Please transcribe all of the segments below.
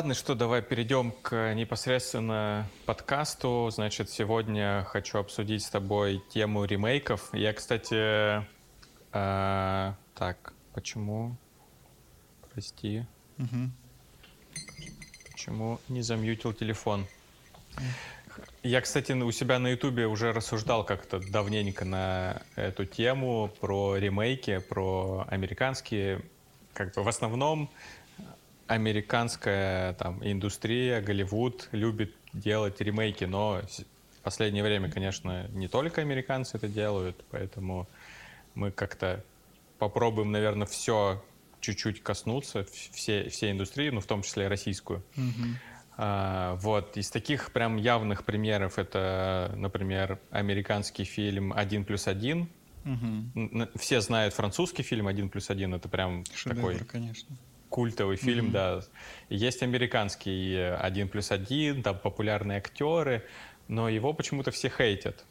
Ладно, что, давай перейдем к непосредственно подкасту. Значит, сегодня хочу обсудить с тобой тему ремейков. Я, кстати, э, так, почему? Прости. Угу. Почему не замьютил телефон? Я, кстати, у себя на Ютубе уже рассуждал как-то давненько на эту тему про ремейки, про американские. Как бы в основном американская там индустрия, Голливуд любит делать ремейки, но в последнее время, конечно, не только американцы это делают, поэтому мы как-то попробуем, наверное, все чуть-чуть коснуться, все, все индустрии, ну, в том числе и российскую. Угу. А, вот, из таких прям явных примеров это, например, американский фильм «Один плюс один». Угу. Все знают французский фильм «Один плюс один», это прям Шедевр, такой... конечно культовый фильм, mm-hmm. да. Есть американский «Один плюс один», там популярные актеры, но его почему-то все хейтят.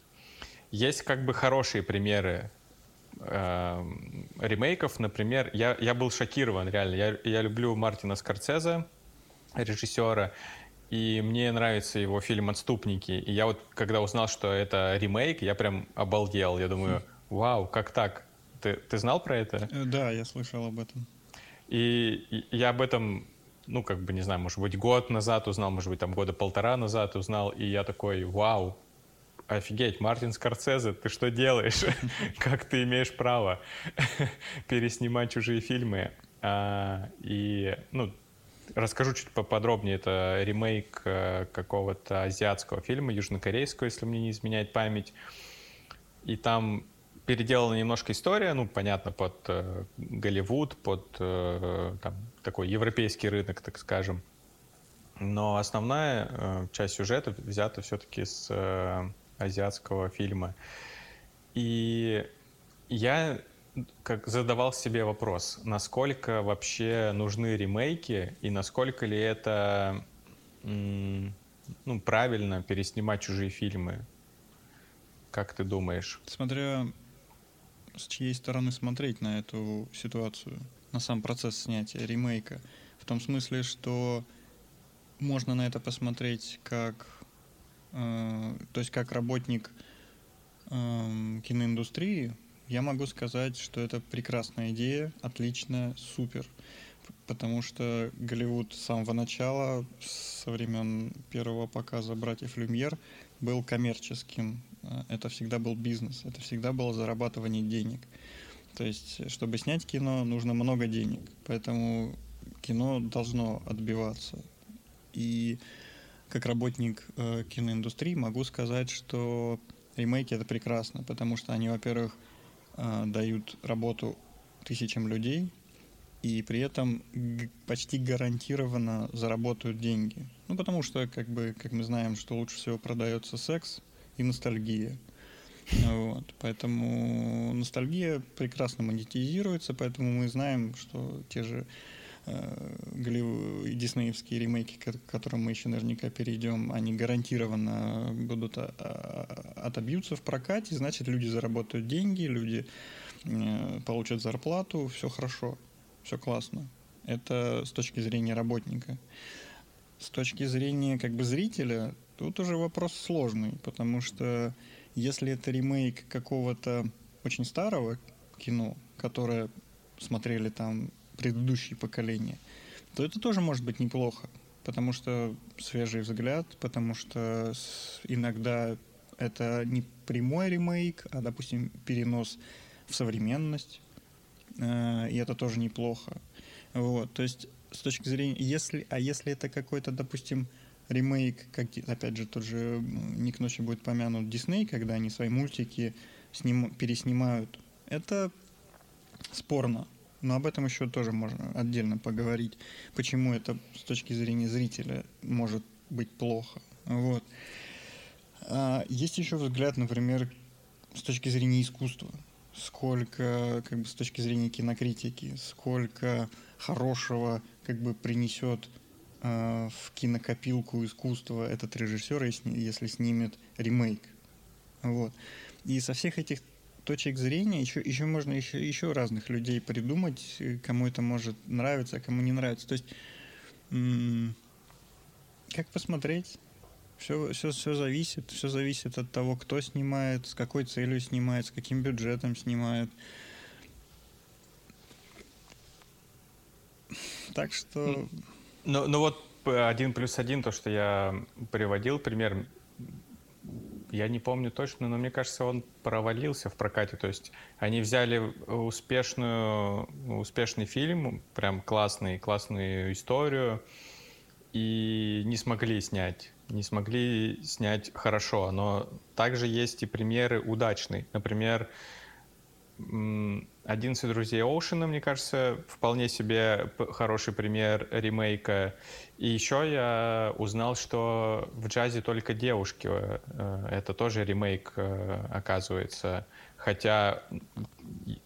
Есть как бы хорошие примеры э, ремейков, например, я, я был шокирован, реально. Я, я люблю Мартина Скорсезе, режиссера, и мне нравится его фильм «Отступники». И я вот, когда узнал, что это ремейк, я прям обалдел. Я думаю, вау, как так? Ты, ты знал про это? Э, да, я слышал об этом. И я об этом, ну, как бы, не знаю, может быть, год назад узнал, может быть, там года полтора назад узнал, и я такой, вау, офигеть, Мартин Скорсезе, ты что делаешь? Как ты имеешь право переснимать чужие фильмы? А, и, ну, расскажу чуть поподробнее. Это ремейк э, какого-то азиатского фильма, южнокорейского, если мне не изменяет память. И там переделана немножко история, ну, понятно, под э, Голливуд, под э, там, такой европейский рынок, так скажем. Но основная э, часть сюжета взята все-таки с э, азиатского фильма. И я как задавал себе вопрос, насколько вообще нужны ремейки и насколько ли это ну, правильно переснимать чужие фильмы. Как ты думаешь? Смотря с чьей стороны смотреть на эту ситуацию, на сам процесс снятия ремейка. В том смысле, что можно на это посмотреть как, э, то есть как работник э, киноиндустрии, я могу сказать, что это прекрасная идея, отлично, супер. Потому что Голливуд с самого начала, со времен первого показа «Братьев Люмьер», был коммерческим это всегда был бизнес, это всегда было зарабатывание денег. То есть, чтобы снять кино, нужно много денег, поэтому кино должно отбиваться. И как работник э, киноиндустрии могу сказать, что ремейки это прекрасно, потому что они, во-первых, э, дают работу тысячам людей, и при этом почти гарантированно заработают деньги. Ну, потому что, как бы, как мы знаем, что лучше всего продается секс, и ностальгия. Вот, поэтому ностальгия прекрасно монетизируется, поэтому мы знаем, что те же э, диснеевские ремейки, к которым мы еще наверняка перейдем, они гарантированно будут а, а, отобьются в прокате, значит, люди заработают деньги, люди э, получат зарплату, все хорошо, все классно. Это с точки зрения работника. С точки зрения как бы зрителя, Тут уже вопрос сложный, потому что если это ремейк какого-то очень старого кино, которое смотрели там предыдущие поколения, то это тоже может быть неплохо, потому что свежий взгляд, потому что иногда это не прямой ремейк, а, допустим, перенос в современность, э, и это тоже неплохо. Вот, то есть с точки зрения, если, а если это какой-то, допустим, ремейк, как, опять же, тот же Ник Ночи будет помянут Дисней, когда они свои мультики сним, переснимают. Это спорно. Но об этом еще тоже можно отдельно поговорить, почему это с точки зрения зрителя может быть плохо. Вот. А есть еще взгляд, например, с точки зрения искусства. Сколько, как бы, с точки зрения кинокритики, сколько хорошего как бы принесет Э, в кинокопилку искусства этот режиссер, если снимет ремейк. Вот. И со всех этих точек зрения еще, еще можно еще, еще разных людей придумать, кому это может нравиться, а кому не нравится. То есть Как посмотреть? Все, все, все зависит. Все зависит от того, кто снимает, с какой целью снимает, с каким бюджетом снимает. Так что... Ну, ну вот один плюс один, то, что я приводил пример, я не помню точно, но мне кажется, он провалился в прокате. То есть они взяли успешную, успешный фильм, прям классный, классную историю, и не смогли снять. Не смогли снять хорошо. Но также есть и примеры удачные. Например, «11 друзей Оушена», мне кажется, вполне себе хороший пример ремейка. И еще я узнал, что в джазе только девушки. Э, это тоже ремейк, э, оказывается. Хотя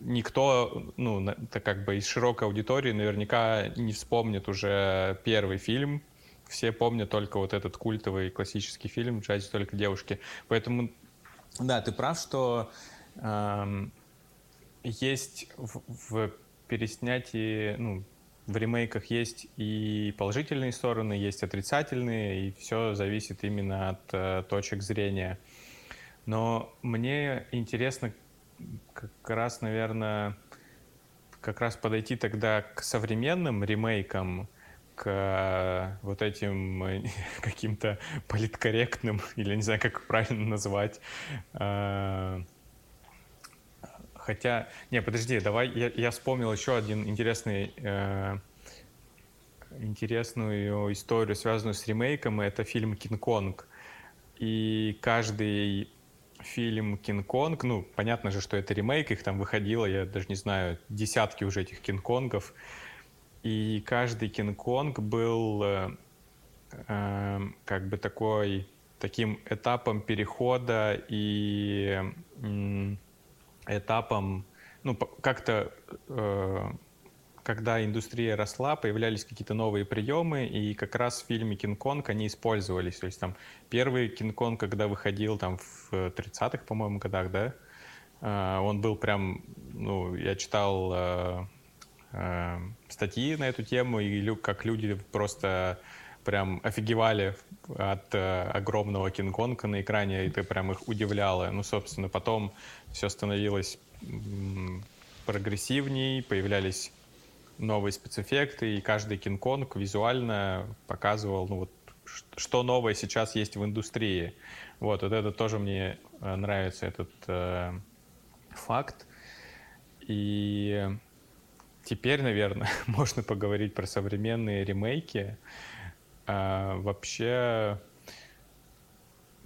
никто, ну, это как бы из широкой аудитории наверняка не вспомнит уже первый фильм. Все помнят только вот этот культовый классический фильм «В джазе только девушки». Поэтому, да, ты прав, что эм, есть в, в переснятии, ну, в ремейках есть и положительные стороны, есть отрицательные, и все зависит именно от э, точек зрения. Но мне интересно как раз, наверное, как раз подойти тогда к современным ремейкам, к э, вот этим каким-то политкорректным, или не знаю, как правильно назвать, э, Хотя, не, подожди, давай, я, я вспомнил еще один интересный, э, интересную историю, связанную с ремейком, это фильм «Кинг-Конг». И каждый фильм «Кинг-Конг», ну, понятно же, что это ремейк, их там выходило, я даже не знаю, десятки уже этих «Кинг-Конгов». И каждый «Кинг-Конг» был э, э, как бы такой, таким этапом перехода и... Э, этапом, ну, как-то, э, когда индустрия росла, появлялись какие-то новые приемы, и как раз в фильме «Кинг-Конг» они использовались. То есть там первый «Кинг-Конг», когда выходил там в 30-х, по-моему, годах, да, э, он был прям, ну, я читал э, э, статьи на эту тему, и как люди просто прям офигевали от э, огромного Кинг-Конга на экране, и это прям их удивляло. Ну, собственно, потом все становилось прогрессивней, появлялись новые спецэффекты, и каждый Кинг-Конг визуально показывал, ну вот, что новое сейчас есть в индустрии. Вот, вот это тоже мне э, нравится, этот э, факт. И теперь, наверное, можно поговорить про современные ремейки. А, вообще,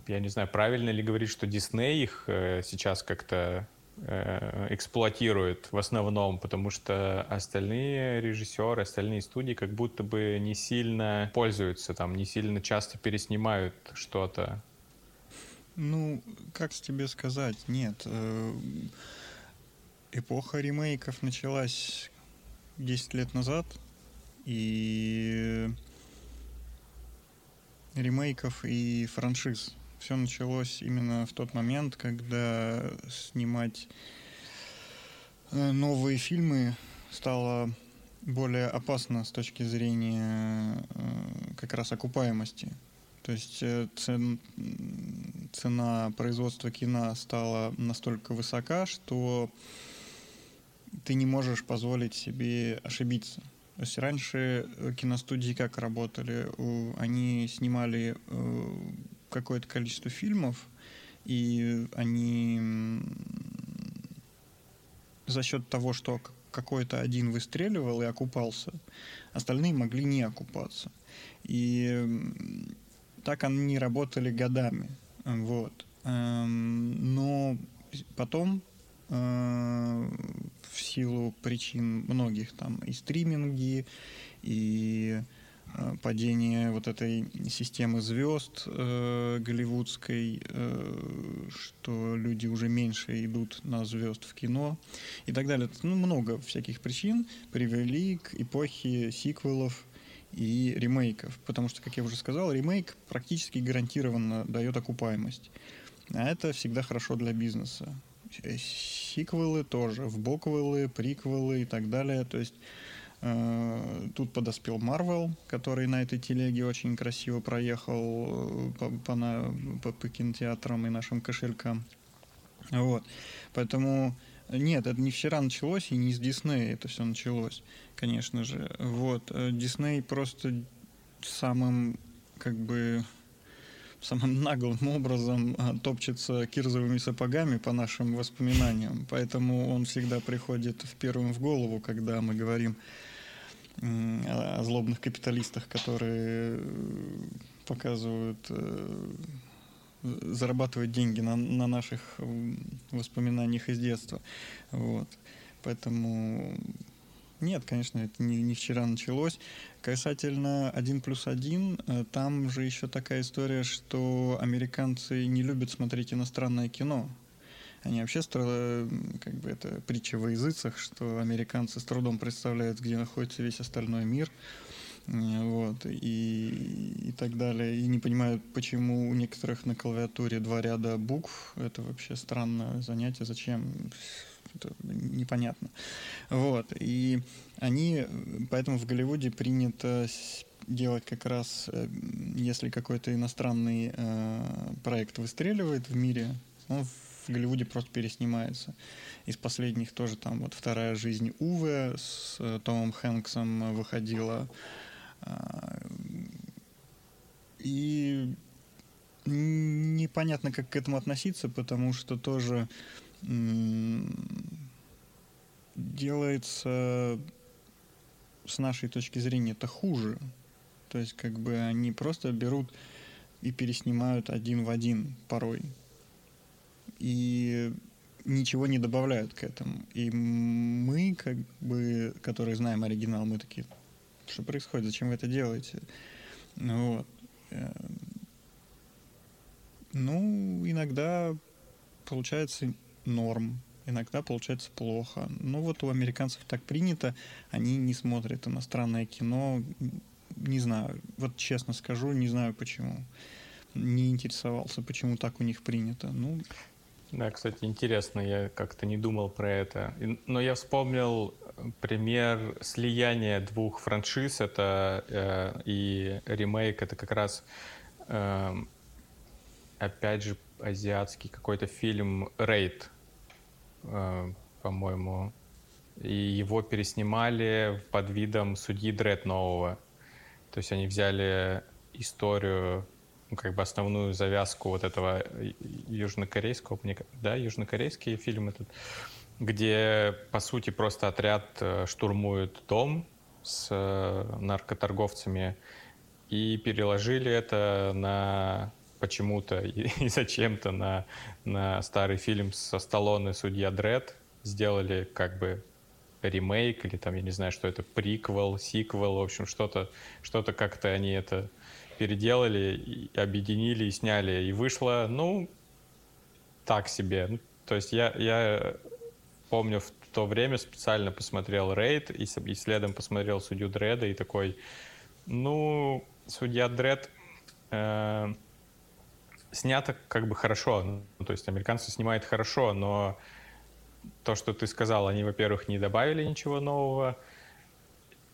я не знаю, правильно ли говорить, что Дисней их э, сейчас как-то э, эксплуатирует в основном, потому что остальные режиссеры, остальные студии как будто бы не сильно пользуются, там, не сильно часто переснимают что-то. Ну, как тебе сказать, нет. Э, эпоха ремейков началась 10 лет назад, и ремейков и франшиз. Все началось именно в тот момент, когда снимать э, новые фильмы стало более опасно с точки зрения э, как раз окупаемости. То есть э, цен, цена производства кино стала настолько высока, что ты не можешь позволить себе ошибиться. То есть раньше э, киностудии как работали? Они снимали э, какое-то количество фильмов, и они за счет того, что какой-то один выстреливал и окупался, остальные могли не окупаться. И так они работали годами. Вот. Эм, но потом э, в силу причин многих там и стриминги, и э, падение вот этой системы звезд э, голливудской, э, что люди уже меньше идут на звезд в кино и так далее. Ну, много всяких причин привели к эпохе сиквелов и ремейков. Потому что, как я уже сказал, ремейк практически гарантированно дает окупаемость. А это всегда хорошо для бизнеса. Э, сиквелы тоже, в боквелы, приквелы и так далее. То есть Э, тут подоспел Марвел, который на этой телеге очень красиво проехал по, по, на, по, по кинотеатрам и нашим кошелькам. Вот. Поэтому нет, это не вчера началось, и не с Диснея это все началось, конечно же. Вот. Дисней просто самым, как бы, самым наглым образом а, топчется кирзовыми сапогами по нашим воспоминаниям. Поэтому он всегда приходит в первым в голову, когда мы говорим о злобных капиталистах, которые показывают, э, зарабатывают деньги на, на наших воспоминаниях из детства. Вот. Поэтому нет, конечно, это не, не вчера началось. Касательно 1 плюс 1, э, там же еще такая история, что американцы не любят смотреть иностранное кино. Они вообще строили, как бы это притча во языцах, что американцы с трудом представляют, где находится весь остальной мир вот, и, и так далее. И не понимают, почему у некоторых на клавиатуре два ряда букв. Это вообще странное занятие. Зачем? Это непонятно. Вот. И они, поэтому в Голливуде принято делать как раз, э, если какой-то иностранный э, проект выстреливает в мире, он в Голливуде просто переснимается. Из последних тоже там вот «Вторая жизнь Уве» с э, Томом Хэнксом выходила. И непонятно, как к этому относиться, потому что тоже делается с нашей точки зрения это хуже. То есть как бы они просто берут и переснимают один в один порой и ничего не добавляют к этому. И мы, как бы, которые знаем оригинал, мы такие, что происходит, зачем вы это делаете? Ну вот. Э, ну, иногда получается норм, иногда получается плохо. Но вот у американцев так принято, они не смотрят иностранное кино, не знаю, вот честно скажу, не знаю почему. Не интересовался, почему так у них принято. Ну, да, кстати, интересно, я как-то не думал про это. Но я вспомнил пример слияния двух франшиз, это э, и ремейк, это как раз, э, опять же, азиатский какой-то фильм «Рейд», э, по-моему, и его переснимали под видом судьи Дред нового. То есть они взяли историю ну, как бы основную завязку вот этого южнокорейского, да, южнокорейский фильм этот, где, по сути, просто отряд э, штурмует дом с э, наркоторговцами и переложили это на почему-то и, зачем-то на, на старый фильм со Сталлоне «Судья Дред». Сделали как бы ремейк или там, я не знаю, что это, приквел, сиквел, в общем, что-то, что-то как-то они это переделали, и объединили и сняли. И вышло, ну, так себе. Ну, то есть я, я помню в то время специально посмотрел Рейд и, и следом посмотрел Судью Дреда и такой, ну, Судья Дред э, снято как бы хорошо. Ну, то есть американцы снимают хорошо, но то, что ты сказал, они, во-первых, не добавили ничего нового,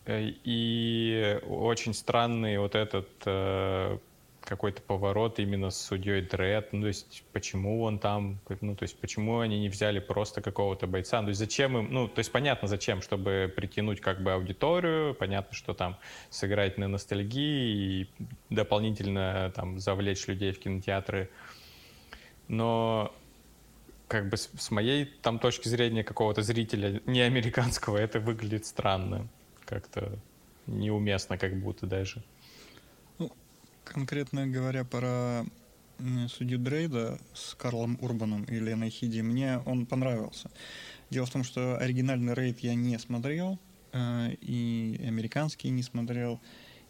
Э, и очень странный вот этот э, какой-то поворот именно с судьей Дред, ну, то есть почему он там, ну, то есть почему они не взяли просто какого-то бойца, ну, то есть зачем им, ну, то есть понятно зачем, чтобы притянуть как бы аудиторию, понятно, что там сыграть на ностальгии и дополнительно там завлечь людей в кинотеатры, но как бы с, с моей там точки зрения какого-то зрителя не американского это выглядит странно как-то неуместно как будто даже. Конкретно говоря про судью Дрейда с Карлом Урбаном и Леной Хиди, мне он понравился. Дело в том, что оригинальный рейд я не смотрел, э, и американский не смотрел,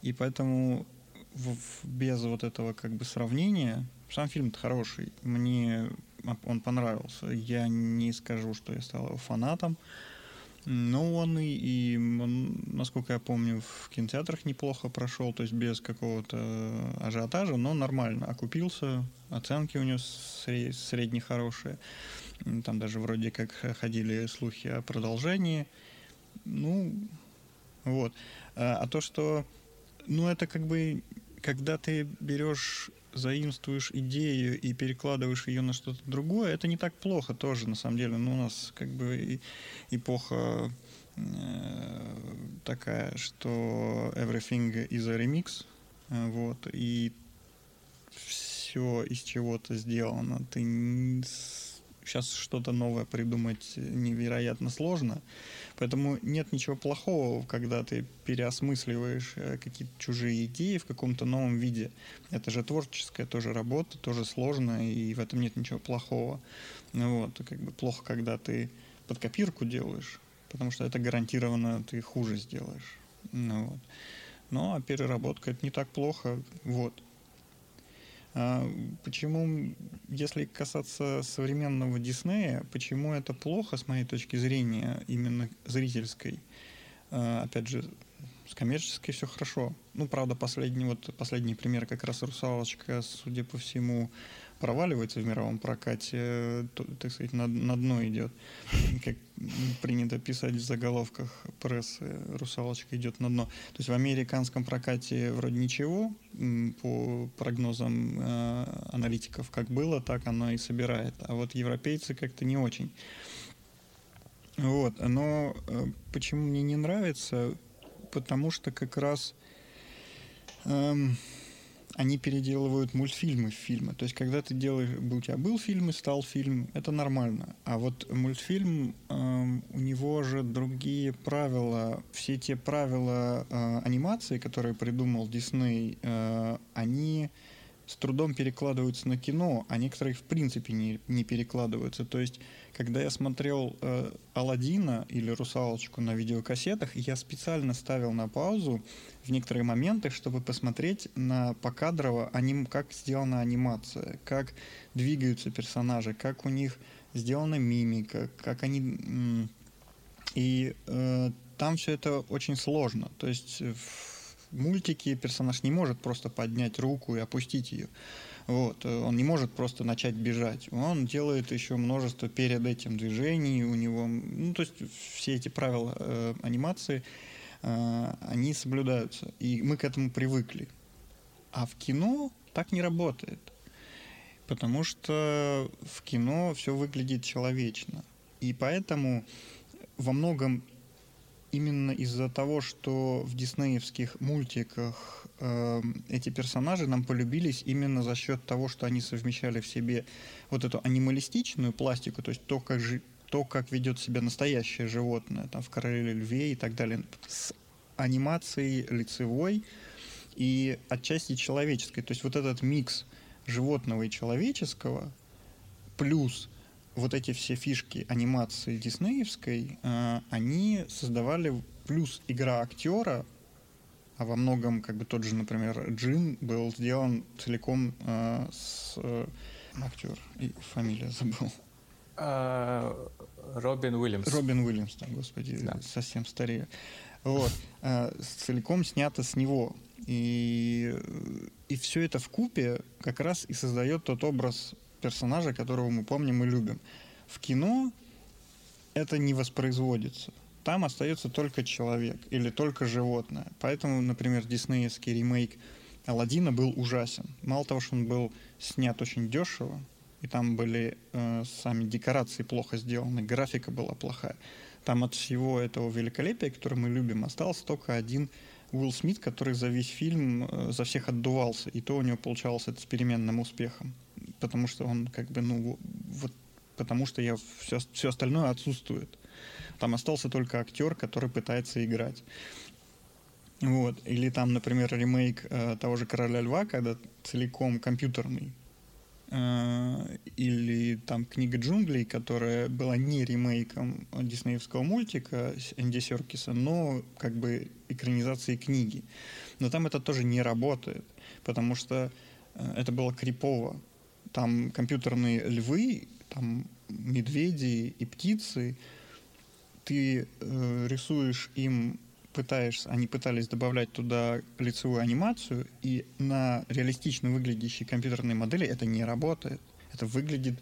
и поэтому без вот этого как бы сравнения, сам фильм хороший, мне он понравился. Я не скажу, что я стал его фанатом, ну, он и, и он, насколько я помню, в кинотеатрах неплохо прошел, то есть без какого-то ажиотажа, но нормально окупился, оценки у него средние хорошие. Там даже вроде как ходили слухи о продолжении. Ну, Вот. А, а то, что, ну, это как бы, когда ты берешь заимствуешь идею и перекладываешь ее на что-то другое, это не так плохо тоже, на самом деле. Ну, у нас как бы эпоха э, такая, что everything is a remix, э, вот, и все из чего-то сделано. Ты сейчас что-то новое придумать невероятно сложно. Поэтому нет ничего плохого, когда ты переосмысливаешь э, какие-то чужие идеи в каком-то новом виде. Это же творческая тоже работа, тоже сложная, и в этом нет ничего плохого. Ну вот, как бы плохо, когда ты под копирку делаешь, потому что это гарантированно ты хуже сделаешь. Ну, вот. Ну, а переработка это не так плохо. Вот. А почему, если касаться современного Диснея, почему это плохо, с моей точки зрения, именно зрительской? А, опять же, с коммерческой все хорошо. Ну, правда, последний, вот, последний пример как раз «Русалочка», судя по всему, проваливается в мировом прокате, то, так сказать, на, на дно идет. Как принято писать в заголовках прессы, русалочка идет на дно. То есть в американском прокате вроде ничего, по прогнозам э, аналитиков, как было, так оно и собирает. А вот европейцы как-то не очень. Вот, но э, почему мне не нравится? Потому что как раз эм, они переделывают мультфильмы в фильмы. То есть, когда ты делаешь, у тебя был фильм и стал фильм, это нормально. А вот мультфильм, э, у него же другие правила. Все те правила э, анимации, которые придумал Дисней, э, они с трудом перекладываются на кино, а некоторые в принципе не, не перекладываются. То есть, когда я смотрел э, Алладина или Русалочку на видеокассетах, я специально ставил на паузу в некоторые моменты, чтобы посмотреть на покадрово, аним, как сделана анимация, как двигаются персонажи, как у них сделана мимика, как они... И э, там все это очень сложно. То есть в мультике персонаж не может просто поднять руку и опустить ее. Вот. Он не может просто начать бежать. Он делает еще множество перед этим движений. У него, ну, то есть все эти правила э, анимации, э, они соблюдаются. И мы к этому привыкли. А в кино так не работает. Потому что в кино все выглядит человечно. И поэтому во многом именно из-за того, что в диснеевских мультиках э, эти персонажи нам полюбились именно за счет того, что они совмещали в себе вот эту анималистичную пластику, то есть то, как, же, то, как ведет себя настоящее животное, там в короле льве и так далее, с анимацией лицевой и отчасти человеческой. То есть вот этот микс животного и человеческого плюс вот эти все фишки анимации диснеевской, э, они создавали плюс игра актера, а во многом, как бы тот же, например, Джин был сделан целиком э, с э, актер и фамилия забыл. А, Робин Уильямс. Робин Уильямс, там, господи, да. совсем старее. Вот. Э, целиком снято с него. И, и все это в купе как раз и создает тот образ персонажа, которого мы помним и любим. В кино это не воспроизводится. Там остается только человек или только животное. Поэтому, например, диснеевский ремейк Алладина был ужасен. Мало того, что он был снят очень дешево, и там были э, сами декорации плохо сделаны, графика была плохая. Там от всего этого великолепия, которое мы любим, остался только один Уилл Смит, который за весь фильм э, за всех отдувался, и то у него получалось это с переменным успехом потому что он как бы, ну, вот потому что я все, все остальное отсутствует. Там остался только актер, который пытается играть. Вот. Или там, например, ремейк э, того же Короля Льва, когда целиком компьютерный. Э, или там Книга джунглей, которая была не ремейком диснеевского мультика Энди Серкиса, но как бы экранизацией книги. Но там это тоже не работает, потому что э, это было крипово там компьютерные львы, там медведи и птицы, ты э, рисуешь им, пытаешься, они пытались добавлять туда лицевую анимацию, и на реалистично выглядящей компьютерной модели это не работает. Это выглядит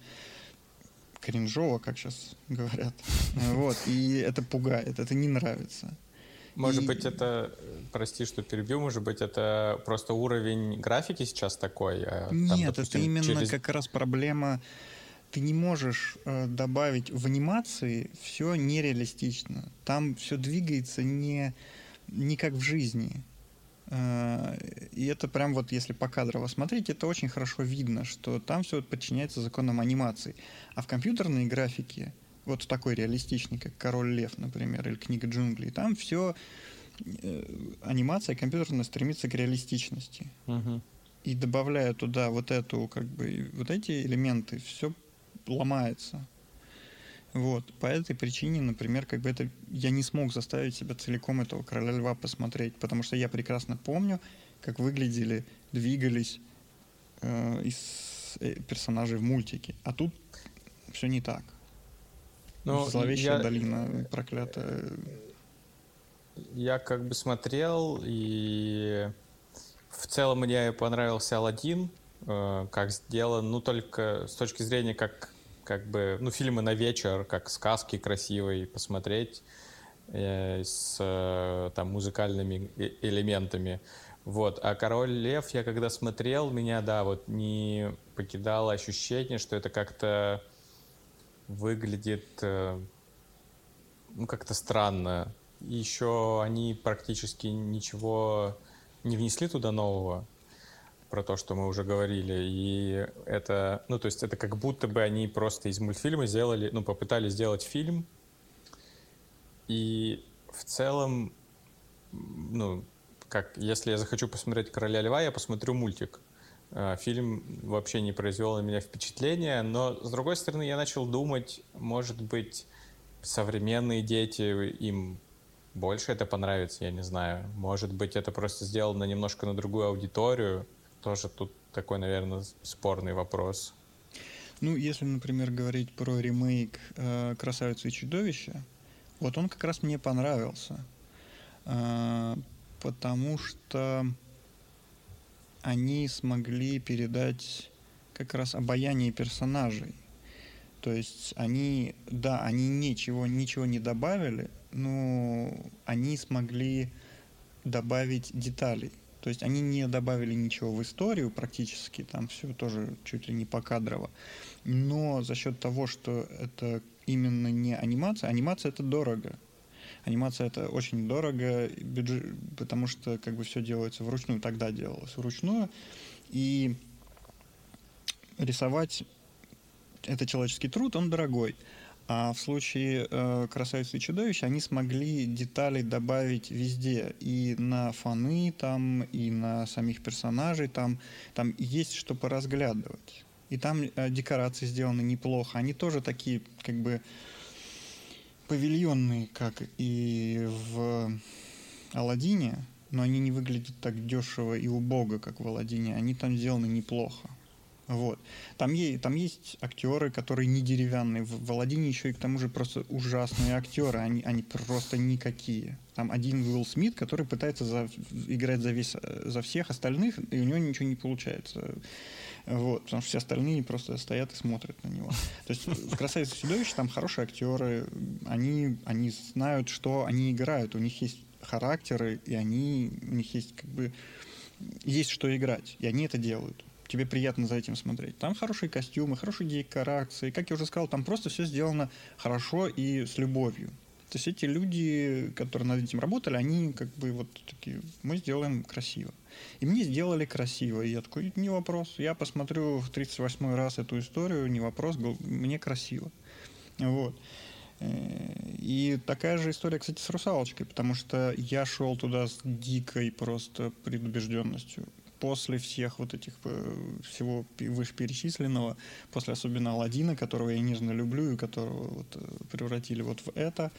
кринжово, как сейчас говорят. Вот, и это пугает, это не нравится. Может и... быть, это, прости, что перебью, может быть, это просто уровень графики сейчас такой? А Нет, там, допустим, это именно через... как раз проблема ты не можешь э, добавить в анимации все нереалистично. Там все двигается не, не как в жизни. Э, и это прям вот, если покадрово смотреть, это очень хорошо видно, что там все подчиняется законам анимации. А в компьютерной графике, вот в такой реалистичной, как «Король лев», например, или «Книга джунглей», там все э, анимация компьютерная стремится к реалистичности. Угу. И добавляя туда вот эту, как бы, вот эти элементы, все ломается. Вот. По этой причине, например, как бы это я не смог заставить себя целиком этого короля льва посмотреть, потому что я прекрасно помню, как выглядели, двигались э, из э, персонажей в мультике. А тут все не так. Ну, Зловещая я... долина проклятая. Я как бы смотрел, и в целом мне понравился Алладин, э, как сделан, ну только с точки зрения, как как бы, ну, фильмы на вечер, как сказки красивые посмотреть э, с э, там музыкальными элементами. Вот. А «Король лев» я когда смотрел, меня, да, вот не покидало ощущение, что это как-то выглядит, э, ну, как-то странно. И еще они практически ничего не внесли туда нового про то, что мы уже говорили. И это, ну, то есть это как будто бы они просто из мультфильма сделали, ну, попытались сделать фильм. И в целом, ну, как если я захочу посмотреть «Короля льва», я посмотрю мультик. А, фильм вообще не произвел на меня впечатления, но, с другой стороны, я начал думать, может быть, современные дети, им больше это понравится, я не знаю. Может быть, это просто сделано немножко на другую аудиторию, тоже тут такой, наверное, спорный вопрос. Ну, если, например, говорить про ремейк э, «Красавицы и чудовища», вот он как раз мне понравился, э, потому что они смогли передать как раз обаяние персонажей. То есть они, да, они ничего, ничего не добавили, но они смогли добавить деталей. То есть они не добавили ничего в историю практически, там все тоже чуть ли не покадрово. Но за счет того, что это именно не анимация, анимация это дорого. Анимация это очень дорого, бюджет, потому что как бы все делается вручную, тогда делалось вручную. И рисовать это человеческий труд, он дорогой. А в случае э, «Красавицы и чудовищ» они смогли детали добавить везде. И на фоны там, и на самих персонажей там. Там есть что поразглядывать. И там э, декорации сделаны неплохо. Они тоже такие, как бы, павильонные, как и в «Аладдине», но они не выглядят так дешево и убого, как в «Аладдине». Они там сделаны неплохо. Вот. Там, есть, там есть актеры, которые не деревянные. В Володине еще и к тому же просто ужасные актеры. Они, они просто никакие. Там один Уилл Смит, который пытается за, играть за, весь, за всех остальных, и у него ничего не получается. Вот, потому что все остальные просто стоят и смотрят на него. То есть в «Красавице чудовище» там хорошие актеры, они, они знают, что они играют, у них есть характеры, и они, у них есть как бы есть что играть, и они это делают тебе приятно за этим смотреть. Там хорошие костюмы, хорошие декорации. Как я уже сказал, там просто все сделано хорошо и с любовью. То есть эти люди, которые над этим работали, они как бы вот такие, мы сделаем красиво. И мне сделали красиво. И я такой, не вопрос. Я посмотрю в 38 раз эту историю, не вопрос, мне красиво. Вот. Э, и такая же история, кстати, с «Русалочкой», потому что я шел туда с дикой просто предубежденностью после всех вот этих э, всего вышеперечисленного, после особенно Алладина, которого я нежно люблю и которого вот э, превратили вот в это,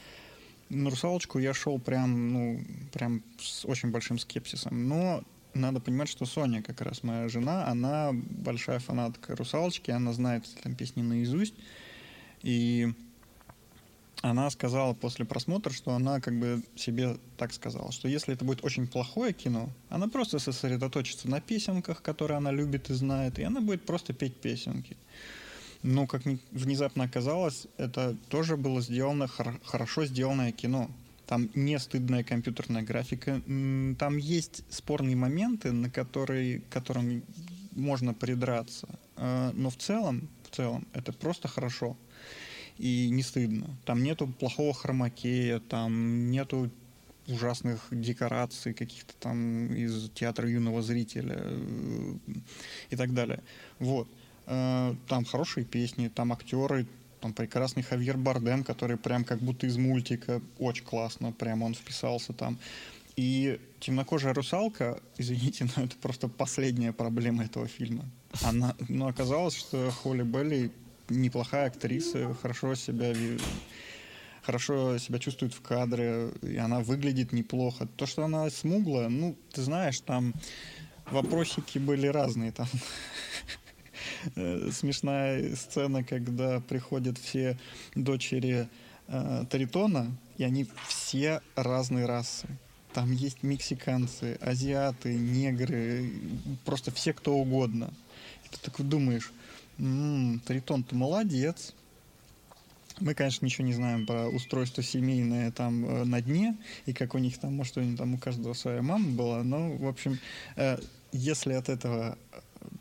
на русалочку я шел прям, ну, прям с очень большим скепсисом. Но надо понимать, что Соня, как раз моя жена, она большая фанатка русалочки, она знает там песни наизусть. И она сказала после просмотра, что она как бы себе так сказала, что если это будет очень плохое кино, она просто сосредоточится на песенках, которые она любит и знает, и она будет просто петь песенки. Но, как внезапно оказалось, это тоже было сделано, хорошо сделанное кино. там не стыдная компьютерная графика. Там есть спорные моменты, на которые, которым можно придраться. А, но в целом, в целом, это просто хорошо. И не стыдно. Там нету плохого хромакея, там нету ужасных декораций каких-то там из театра юного зрителя э, и так далее. Вот. Э, там хорошие песни, там актеры, там прекрасный Хавьер Бардем, который прям как будто из мультика, очень классно, прям он вписался там. И темнокожая русалка, извините, но это просто последняя проблема этого фильма. Она, но оказалось, что Холли Белли неплохая актриса, хорошо себя хорошо себя чувствует в кадре, и она выглядит неплохо. То, что она смуглая, ну, ты знаешь, там вопросики были разные. Там смешная сцена, когда приходят все дочери э, Тритона, и они все разные расы. Там есть мексиканцы, азиаты, негры, просто все кто угодно. И ты такой думаешь, м-м, Тритон, ты молодец. Мы, конечно, ничего не знаем про устройство семейное там э, на дне, и как у них там, может, у них там у каждого своя мама была, но, в общем, э, если от этого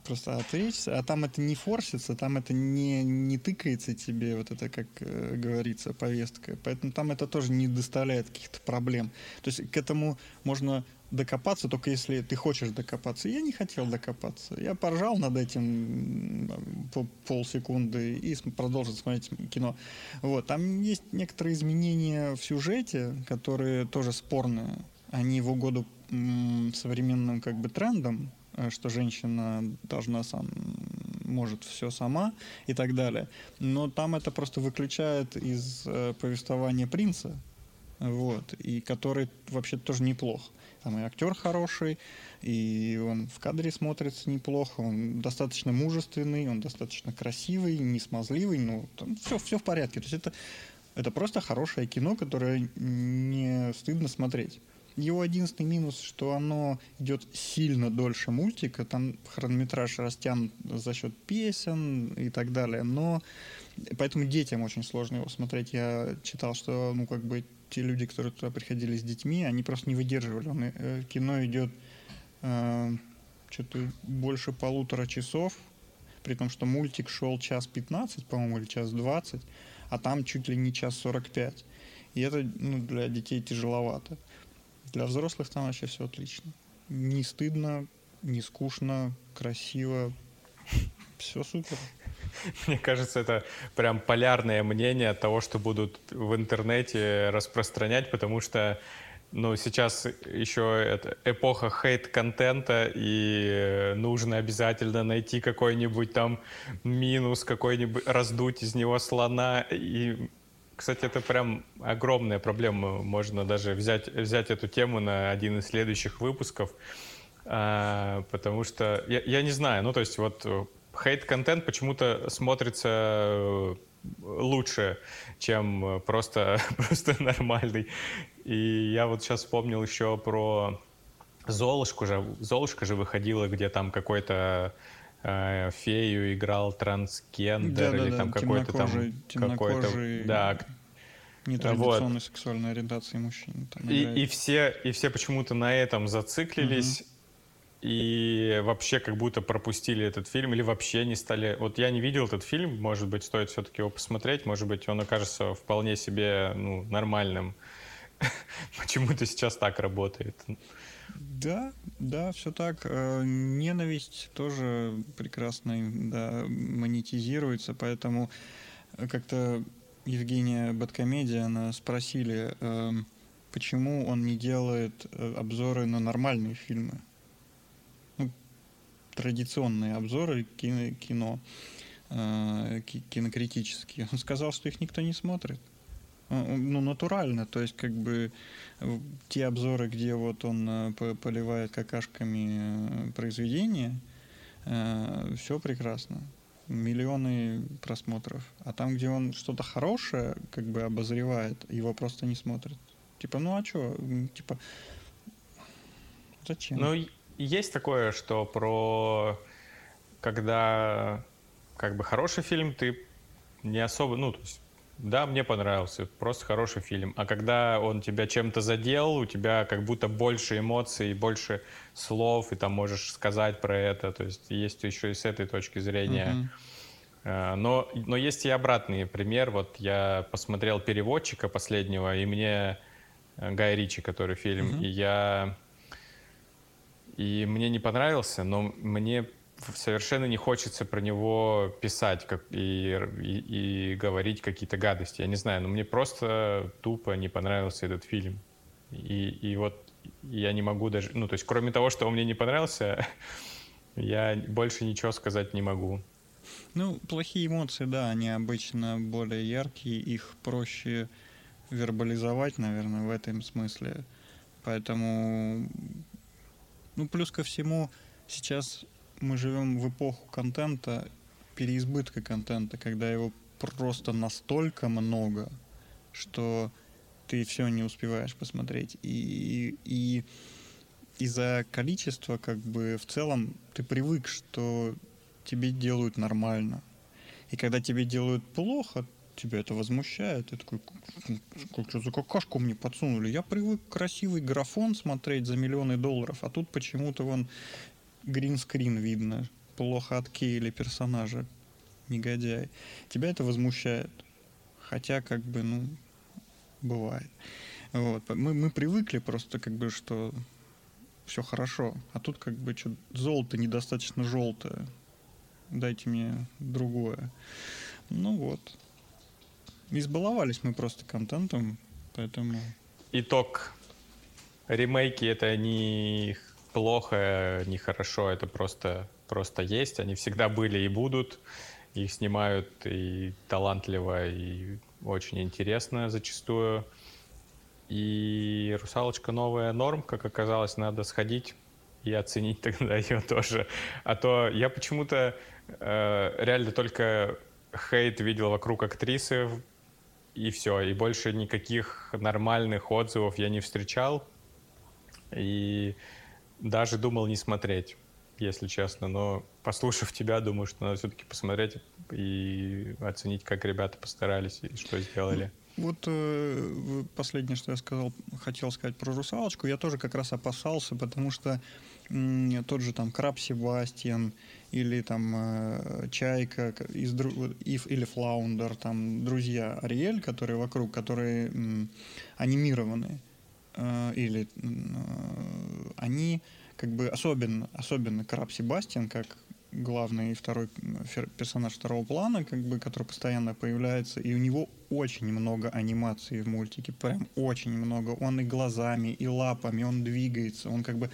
просто отвлечься, а там это не форсится, там это не, не тыкается тебе, вот это, как э, говорится, повестка. Поэтому там это тоже не доставляет каких-то проблем. То есть к этому можно докопаться, только если ты хочешь докопаться. Я не хотел докопаться. Я поржал над этим по полсекунды и продолжил смотреть кино. Вот. Там есть некоторые изменения в сюжете, которые тоже спорные. Они в угоду современным как бы трендам, что женщина должна сам может все сама и так далее. Но там это просто выключает из э, повествования принца, вот, и который вообще тоже неплох. Там и актер хороший, и он в кадре смотрится неплохо, он достаточно мужественный, он достаточно красивый, не смазливый, ну, там все, все в порядке. То есть это, это просто хорошее кино, которое не стыдно смотреть. Его единственный минус, что оно идет сильно дольше мультика, там хронометраж растянут за счет песен и так далее, но поэтому детям очень сложно его смотреть. Я читал, что ну как бы те люди, которые туда приходили с детьми, они просто не выдерживали. Он, э, кино идет э, что-то больше полутора часов, при том, что мультик шел час 15, по-моему, или час 20, а там чуть ли не час 45. И это ну, для детей тяжеловато. Для взрослых там вообще все отлично. Не стыдно, не скучно, красиво. Все супер. Мне кажется, это прям полярное мнение того, что будут в интернете распространять, потому что ну, сейчас еще это эпоха хейт-контента, и нужно обязательно найти какой-нибудь там минус, какой-нибудь раздуть из него слона. И кстати, это прям огромная проблема. Можно даже взять, взять эту тему на один из следующих выпусков, а, потому что я, я не знаю, ну то есть вот хейт-контент почему-то смотрится э, лучше, чем просто, просто нормальный. И я вот сейчас вспомнил еще про Золушку же. Золушка же выходила, где там какой-то э, фею играл трансгендер да, или да, там да, какой-то там какой-то да нетрадиционной вот. сексуальной ориентации мужчин. и, и все и все почему-то на этом зациклились. Угу. И вообще как будто пропустили этот фильм или вообще не стали... Вот я не видел этот фильм, может быть, стоит все-таки его посмотреть, может быть, он окажется вполне себе ну, нормальным. Почему-то сейчас так работает. Да, да, все так. Э, ненависть тоже прекрасно да, монетизируется, поэтому как-то Евгения Бэткомедия, она спросили, эм, почему он не делает э, обзоры на нормальные фильмы. Ну, традиционные обзоры кино, кино э, кинокритические. Он сказал, что их никто не смотрит. Э, ну, натурально, то есть, как бы, те обзоры, где вот он э, поливает какашками э, произведения, все прекрасно. Миллионы просмотров. А там, где он что-то хорошее, как бы, обозревает, его просто не смотрят. Типа, ну а что? Типа, зачем? Ну, есть такое, что про... Когда как бы хороший фильм, ты не особо, ну, то есть да, мне понравился, просто хороший фильм. А когда он тебя чем-то задел, у тебя как будто больше эмоций, больше слов, и там можешь сказать про это. То есть есть еще и с этой точки зрения. Mm-hmm. Но, но есть и обратный пример. Вот я посмотрел переводчика последнего, и мне э, Гай Ричи, который фильм, mm-hmm. и я и мне не понравился, но мне совершенно не хочется про него писать как, и, и, и говорить какие-то гадости. Я не знаю, но мне просто тупо не понравился этот фильм. И, и вот я не могу даже... Ну, то есть, кроме того, что он мне не понравился, я больше ничего сказать не могу. Ну, плохие эмоции, да, они обычно более яркие, их проще вербализовать, наверное, в этом смысле. Поэтому, ну, плюс ко всему, сейчас мы живем в эпоху контента, переизбытка контента, когда его просто настолько много, что ты все не успеваешь посмотреть. И, и из-за количества, как бы, в целом, ты привык, что тебе делают нормально. И когда тебе делают плохо, тебя это возмущает. Ты такой, как что за какашку мне подсунули? Я привык красивый графон смотреть за миллионы долларов, а тут почему-то вон гринскрин видно, плохо откеяли персонажа, негодяй. Тебя это возмущает. Хотя, как бы, ну, бывает. Вот. Мы, мы привыкли просто, как бы, что все хорошо. А тут, как бы, что золото недостаточно желтое. Дайте мне другое. Ну вот. Избаловались мы просто контентом, поэтому... Итог. Ремейки — это не плохо, нехорошо, это просто, просто есть. Они всегда были и будут. Их снимают и талантливо, и очень интересно зачастую. И «Русалочка» новая норм, как оказалось, надо сходить и оценить тогда ее тоже. А то я почему-то э, реально только хейт видел вокруг актрисы, и все. И больше никаких нормальных отзывов я не встречал. И даже думал не смотреть, если честно, но послушав тебя, думаю, что надо все-таки посмотреть и оценить, как ребята постарались и что сделали. Вот э, последнее, что я сказал, хотел сказать про русалочку, я тоже как раз опасался, потому что э, тот же там Краб Себастьян или там э, Чайка из, Ив или Флаундер, там друзья Ариэль, которые вокруг, которые э, анимированные, э, или э, они как бы особенно, особенно Краб Себастьян, как главный и второй персонаж второго плана, как бы, который постоянно появляется, и у него очень много анимации в мультике, прям очень много. Он и глазами, и лапами, он двигается, он как бы,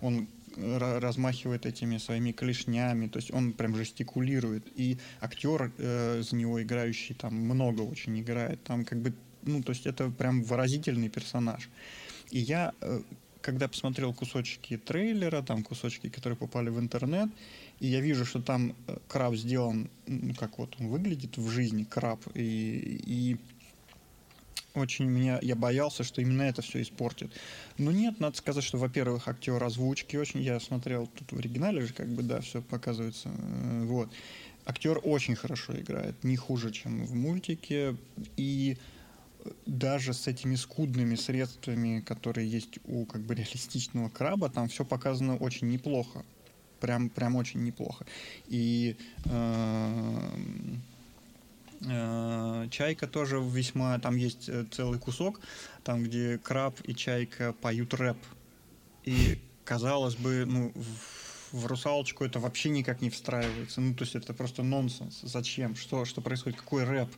он размахивает этими своими клешнями, то есть он прям жестикулирует. И актер э, за него играющий там много очень играет, там как бы, ну, то есть это прям выразительный персонаж. И я, э, когда посмотрел кусочки трейлера, там кусочки, которые попали в интернет, и я вижу, что там э, краб сделан, ну, как вот он выглядит в жизни, краб, и, и очень меня, я боялся, что именно это все испортит. Но нет, надо сказать, что, во-первых, актер озвучки очень, я смотрел тут в оригинале же, как бы, да, все показывается, э, вот. Актер очень хорошо играет, не хуже, чем в мультике, и даже с этими скудными средствами, которые есть у как бы реалистичного краба, там все показано очень неплохо. Прям, прям очень неплохо. И э, э, Чайка тоже весьма... Там есть э, целый кусок, там, где краб и Чайка поют рэп. И, казалось бы, ну, в «Русалочку» это вообще никак не встраивается. Ну, то есть это просто нонсенс. Зачем? Что, что происходит? Какой рэп?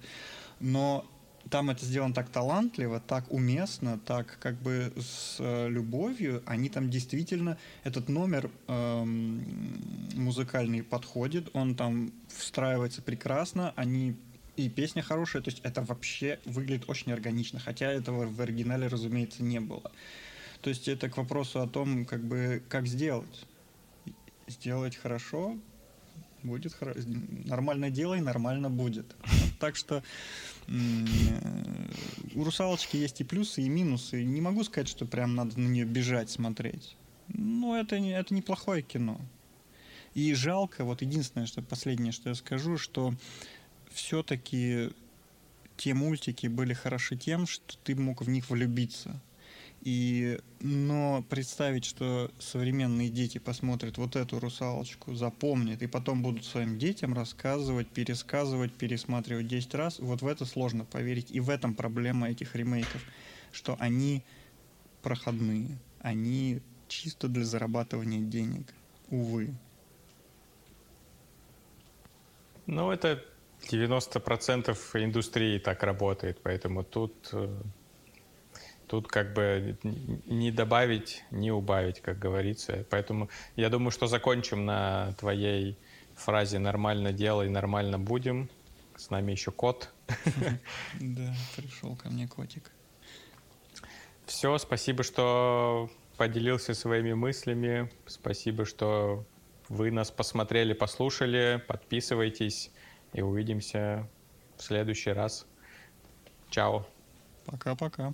Но там это сделано так талантливо, так уместно, так как бы с э, любовью. Они там действительно этот номер э, музыкальный подходит, он там встраивается прекрасно, они и песня хорошая, то есть это вообще выглядит очень органично, хотя этого в оригинале, разумеется, не было. То есть это к вопросу о том, как бы как сделать. Сделать хорошо, будет хорошо. Нормально делай, нормально будет. Так что у русалочки есть и плюсы, и минусы. Не могу сказать, что прям надо на нее бежать смотреть. Но это, не, это неплохое кино. И жалко, вот единственное, что последнее, что я скажу, что все-таки те мультики были хороши тем, что ты мог в них влюбиться. И, но представить, что современные дети посмотрят вот эту русалочку, запомнят, и потом будут своим детям рассказывать, пересказывать, пересматривать 10 раз, вот в это сложно поверить. И в этом проблема этих ремейков, что они проходные, они чисто для зарабатывания денег. Увы. Ну, это 90% индустрии так работает, поэтому тут э, Тут как бы не добавить, не убавить, как говорится. Поэтому я думаю, что закончим на твоей фразе «нормально делай, нормально будем». С нами еще кот. Да, пришел ко мне котик. Все, спасибо, что поделился своими мыслями. Спасибо, что вы нас посмотрели, послушали. Подписывайтесь и увидимся в следующий раз. Чао. Пока-пока.